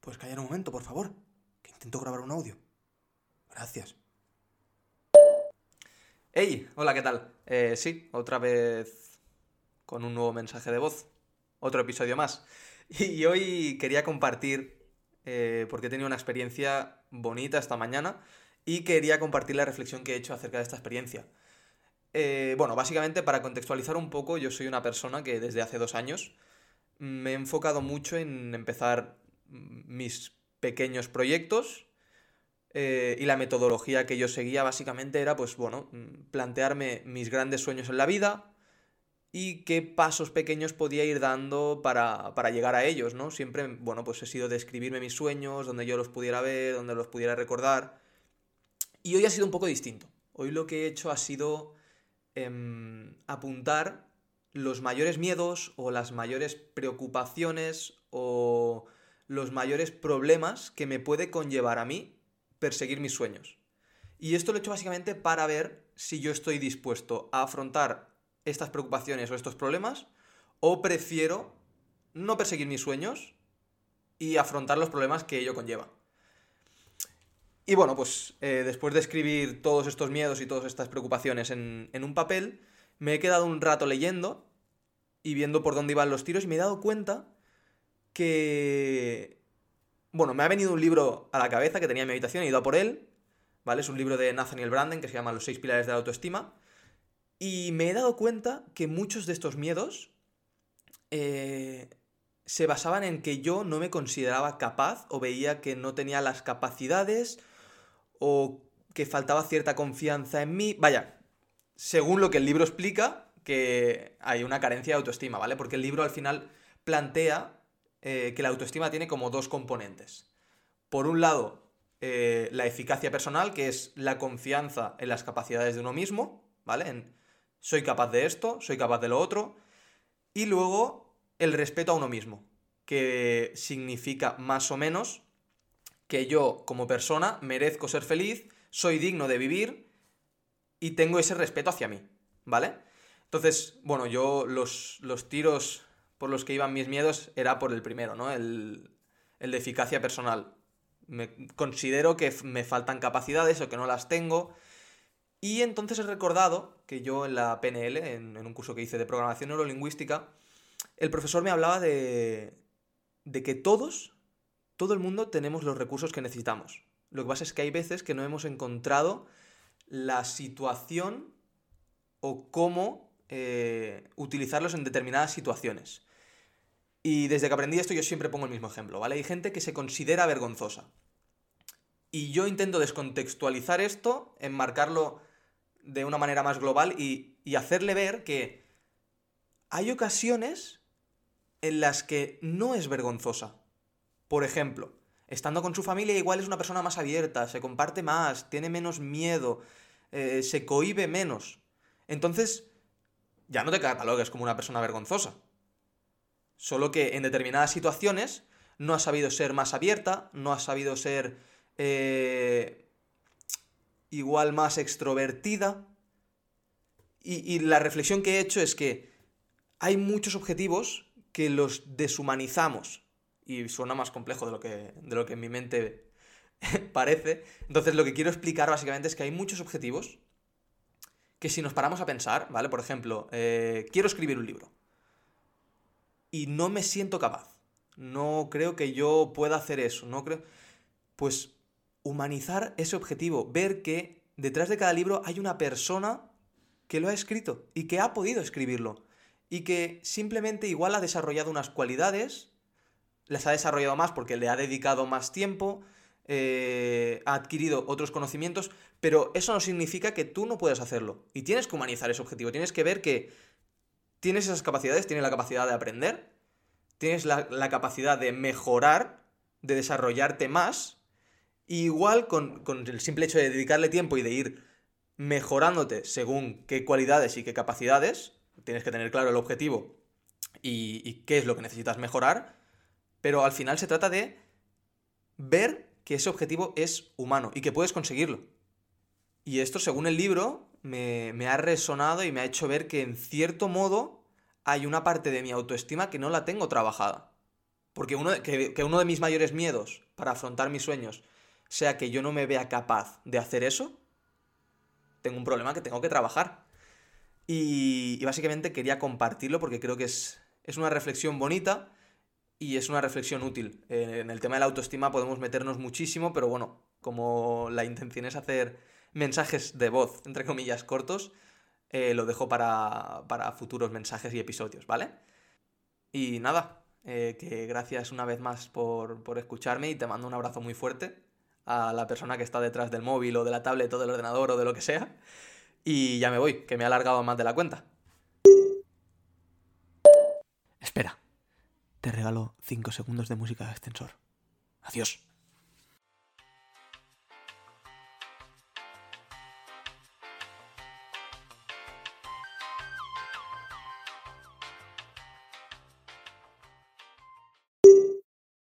¿Puedes callar un momento, por favor? Que intento grabar un audio. Gracias. Hey, hola, ¿qué tal? Eh, sí, otra vez con un nuevo mensaje de voz. Otro episodio más. Y hoy quería compartir, eh, porque he tenido una experiencia bonita esta mañana, y quería compartir la reflexión que he hecho acerca de esta experiencia. Eh, bueno, básicamente para contextualizar un poco, yo soy una persona que desde hace dos años me he enfocado mucho en empezar mis pequeños proyectos eh, y la metodología que yo seguía básicamente era, pues bueno, plantearme mis grandes sueños en la vida y qué pasos pequeños podía ir dando para, para llegar a ellos, ¿no? Siempre, bueno, pues he sido de escribirme mis sueños, donde yo los pudiera ver, donde los pudiera recordar. Y hoy ha sido un poco distinto. Hoy lo que he hecho ha sido em, apuntar los mayores miedos o las mayores preocupaciones o los mayores problemas que me puede conllevar a mí perseguir mis sueños. Y esto lo he hecho básicamente para ver si yo estoy dispuesto a afrontar estas preocupaciones o estos problemas o prefiero no perseguir mis sueños y afrontar los problemas que ello conlleva. Y bueno, pues eh, después de escribir todos estos miedos y todas estas preocupaciones en, en un papel, me he quedado un rato leyendo y viendo por dónde iban los tiros y me he dado cuenta que... Bueno, me ha venido un libro a la cabeza que tenía en mi habitación, he ido a por él, ¿vale? Es un libro de Nathaniel Branden que se llama Los seis pilares de la autoestima. Y me he dado cuenta que muchos de estos miedos eh, se basaban en que yo no me consideraba capaz o veía que no tenía las capacidades o que faltaba cierta confianza en mí. Vaya, según lo que el libro explica, que hay una carencia de autoestima, ¿vale? Porque el libro al final plantea eh, que la autoestima tiene como dos componentes. Por un lado, eh, la eficacia personal, que es la confianza en las capacidades de uno mismo, ¿vale? En, soy capaz de esto, soy capaz de lo otro. Y luego, el respeto a uno mismo, que significa más o menos que yo como persona merezco ser feliz, soy digno de vivir y tengo ese respeto hacia mí, ¿vale? Entonces, bueno, yo los, los tiros por los que iban mis miedos era por el primero, ¿no? El, de eficacia personal. Me considero que me faltan capacidades o que no las tengo. Y entonces he recordado que yo en la PNL, en, un curso que hice de programación neurolingüística, el profesor me hablaba de, de que todos, todo el mundo tenemos los recursos que necesitamos. Lo que pasa es que hay veces que no hemos encontrado la situación o cómo eh, utilizarlos en determinadas situaciones. Y desde que aprendí esto yo siempre pongo el mismo ejemplo, ¿vale? Hay gente que se considera vergonzosa. Y yo intento descontextualizar esto, enmarcarlo de una manera más global y, y hacerle ver que hay ocasiones en las que no es vergonzosa. Por ejemplo, estando con su familia igual es una persona más abierta, se comparte más, tiene menos miedo, eh, se cohibe menos. Entonces, ya no te catalogues como una persona vergonzosa. Solo que en determinadas situaciones no ha sabido ser más abierta, no ha sabido ser eh, igual más extrovertida. Y, la reflexión que he hecho es que hay muchos objetivos que los deshumanizamos. Y suena más complejo de lo que, de lo que en mi mente parece. Entonces lo que quiero explicar básicamente es que hay muchos objetivos que si nos paramos a pensar, ¿vale? Por ejemplo, eh, quiero escribir un libro y no me siento capaz. No creo que yo pueda hacer eso, no creo... Pues humanizar ese objetivo, ver que detrás de cada libro hay una persona que lo ha escrito y que ha podido escribirlo y que simplemente igual ha desarrollado unas cualidades, las ha desarrollado más porque le ha dedicado más tiempo, eh, ha adquirido otros conocimientos, pero eso no significa que tú no puedas hacerlo. Y tienes que humanizar ese objetivo, tienes que ver que tienes esas capacidades, tienes la capacidad de aprender, tienes la, capacidad de mejorar, de desarrollarte más, igual con, el simple hecho de dedicarle tiempo y de ir mejorándote según qué cualidades y qué capacidades, tienes que tener claro el objetivo y, y qué es lo que necesitas mejorar, pero al final se trata de ver que ese objetivo es humano y que puedes conseguirlo. Y esto, según el libro, me, ha resonado y me ha hecho ver que en cierto modo hay una parte de mi autoestima que no la tengo trabajada. porque uno, que uno de mis mayores miedos para afrontar mis sueños sea que yo no me vea capaz de hacer eso, tengo un problema que tengo que trabajar. Y, y básicamente quería compartirlo porque creo que es, es una reflexión bonita y es una reflexión útil. Eh, en el tema de la autoestima podemos meternos muchísimo, pero bueno, como la intención es hacer mensajes de voz, entre comillas, cortos, eh, lo dejo para, para futuros mensajes y episodios, ¿vale? Y nada, eh, que gracias una vez más por, por escucharme y te mando un abrazo muy fuerte a la persona que está detrás del móvil o de la tablet o del ordenador o de lo que sea. Y ya me voy, que me he alargado más de la cuenta. Espera. Te regalo 5 segundos de música de ascensor. Adiós.